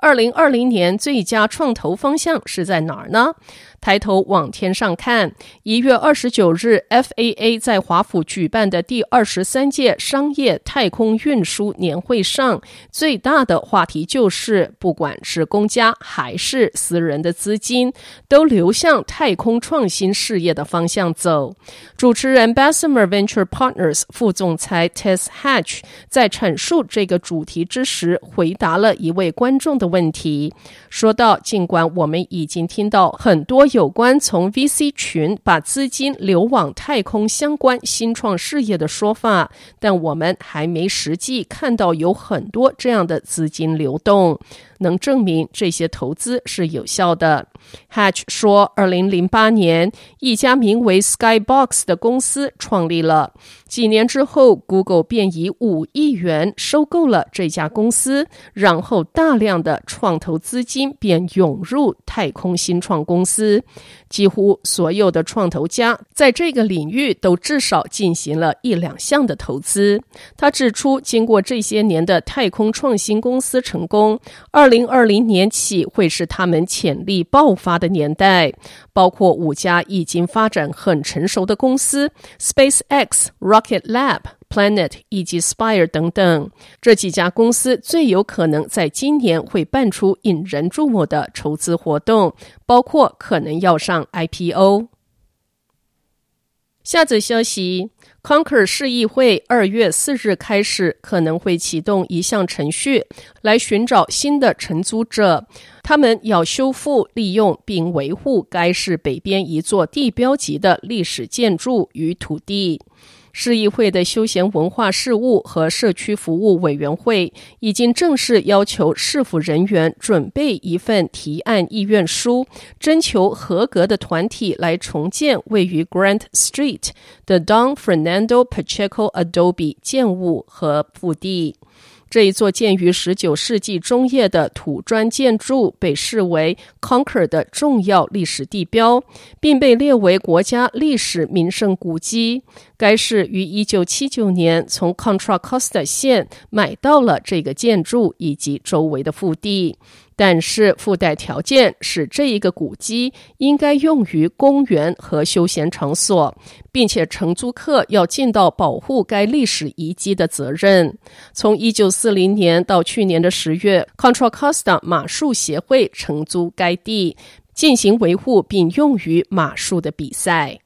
二零二零年最佳创投方向是在哪儿呢？抬头往天上看，一月二十九日，FAA 在华府举办的第二十三届商业太空运输年会上，最大的话题就是，不管是公家还是私人的资金，都流向太空创新事业的方向走。主持人 Bessemer Venture Partners 副总裁 Tess Hatch 在阐述这个主题之时，回答了一位观众的问题，说道：“尽管我们已经听到很多。”有关从 VC 群把资金流往太空相关新创事业的说法，但我们还没实际看到有很多这样的资金流动。能证明这些投资是有效的。Hatch 说，二零零八年，一家名为 Skybox 的公司创立了。几年之后，Google 便以五亿元收购了这家公司，然后大量的创投资金便涌入太空新创公司。几乎所有的创投家在这个领域都至少进行了一两项的投资。他指出，经过这些年的太空创新公司成功，二零二零年起会是他们潜力爆发的年代。包括五家已经发展很成熟的公司：SpaceX、Rocket Lab、Planet 以及 Spire 等等。这几家公司最有可能在今年会办出引人注目的筹资活动，包括可能要上 IPO。下则消息。Conquer 市议会二月四日开始可能会启动一项程序，来寻找新的承租者。他们要修复、利用并维护该市北边一座地标级的历史建筑与土地。市议会的休闲文化事务和社区服务委员会已经正式要求市府人员准备一份提案意愿书，征求合格的团体来重建位于 Grant Street 的 Don Fernando Pacheco Adobe 建物和腹地。这一座建于十九世纪中叶的土砖建筑被视为 Conquer 的重要历史地标，并被列为国家历史名胜古迹。该市于一九七九年从 Contra Costa 县买到了这个建筑以及周围的腹地。但是附带条件是，这一个古迹应该用于公园和休闲场所，并且承租客要尽到保护该历史遗迹的责任。从一九四零年到去年的十月，Contra Costa 马术协会承租该地，进行维护并用于马术的比赛。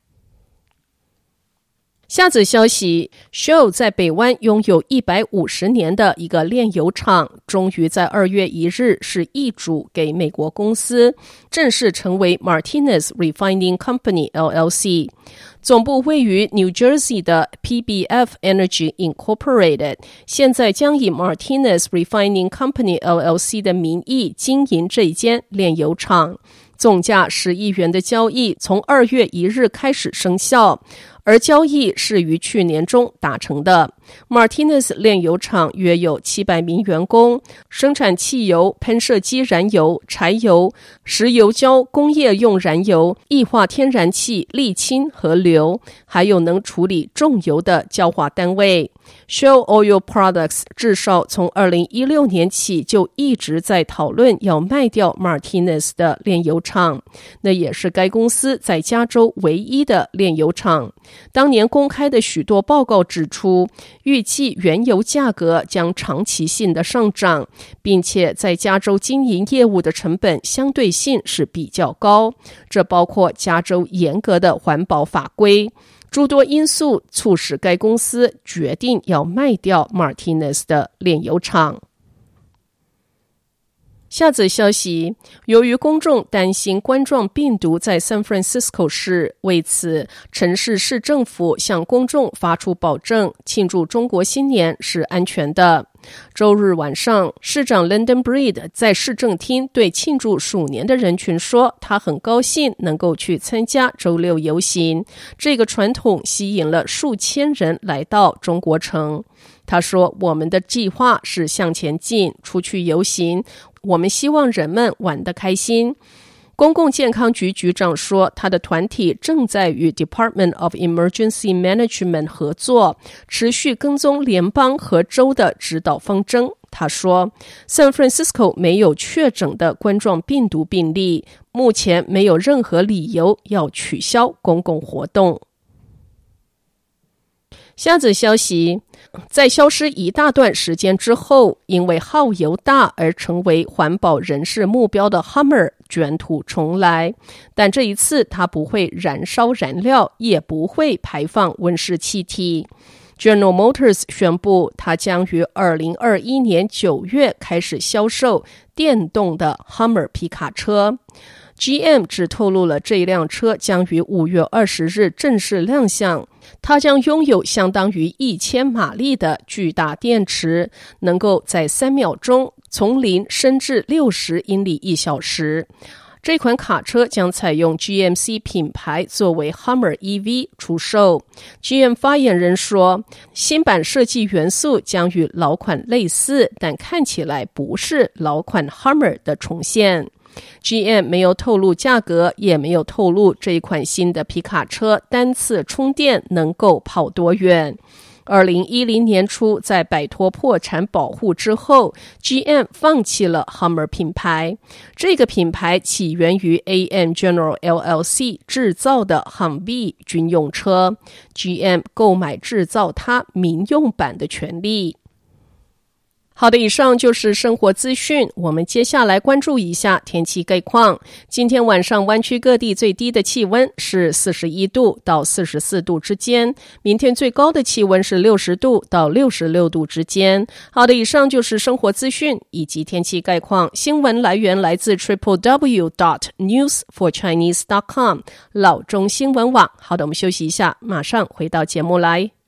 下则消息，Shell 在北湾拥有一百五十年的一个炼油厂，终于在二月一日是易主给美国公司，正式成为 Martinez Refining Company LLC。总部位于 New Jersey 的 PBF Energy Incorporated，现在将以 Martinez Refining Company LLC 的名义经营这间炼油厂。总价十亿元的交易从二月一日开始生效。而交易是于去年中达成的。Martinez 炼油厂约有七百名员工，生产汽油、喷射机燃油、柴油、石油焦工业用燃油、液化天然气、沥青和硫，还有能处理重油的焦化单位。Shell Oil Products 至少从二零一六年起就一直在讨论要卖掉 Martinez 的炼油厂，那也是该公司在加州唯一的炼油厂。当年公开的许多报告指出，预计原油价格将长期性的上涨，并且在加州经营业务的成本相对性是比较高，这包括加州严格的环保法规。诸多因素促使该公司决定要卖掉 Martinez 的炼油厂。下则消息，由于公众担心冠状病毒在 San Francisco 市，为此城市市政府向公众发出保证，庆祝中国新年是安全的。周日晚上，市长 London Breed 在市政厅对庆祝鼠年的人群说，他很高兴能够去参加周六游行。这个传统吸引了数千人来到中国城。他说：“我们的计划是向前进，出去游行。我们希望人们玩得开心。”公共健康局局长说，他的团体正在与 Department of Emergency Management 合作，持续跟踪联邦和州的指导方针。他说，San Francisco 没有确诊的冠状病毒病例，目前没有任何理由要取消公共活动。下则消息，在消失一大段时间之后，因为耗油大而成为环保人士目标的 Hummer 卷土重来，但这一次它不会燃烧燃料，也不会排放温室气体。General Motors 宣布，它将于二零二一年九月开始销售电动的 Hummer 皮卡车。GM 只透露了这一辆车将于五月二十日正式亮相。它将拥有相当于一千马力的巨大电池，能够在三秒钟从零升至六十英里一小时。这款卡车将采用 GMC 品牌作为 Hummer EV 出售。GM 发言人说，新版设计元素将与老款类似，但看起来不是老款 Hummer 的重现。GM 没有透露价格，也没有透露这一款新的皮卡车单次充电能够跑多远。二零一零年初，在摆脱破产保护之后，GM 放弃了 Hummer 品牌。这个品牌起源于 AM General LLC 制造的 Humvee 军用车，GM 购买制造它民用版的权利。好的，以上就是生活资讯。我们接下来关注一下天气概况。今天晚上湾区各地最低的气温是四十一度到四十四度之间，明天最高的气温是六十度到六十六度之间。好的，以上就是生活资讯以及天气概况。新闻来源来自 triple w dot news for chinese dot com 老中新闻网。好的，我们休息一下，马上回到节目来。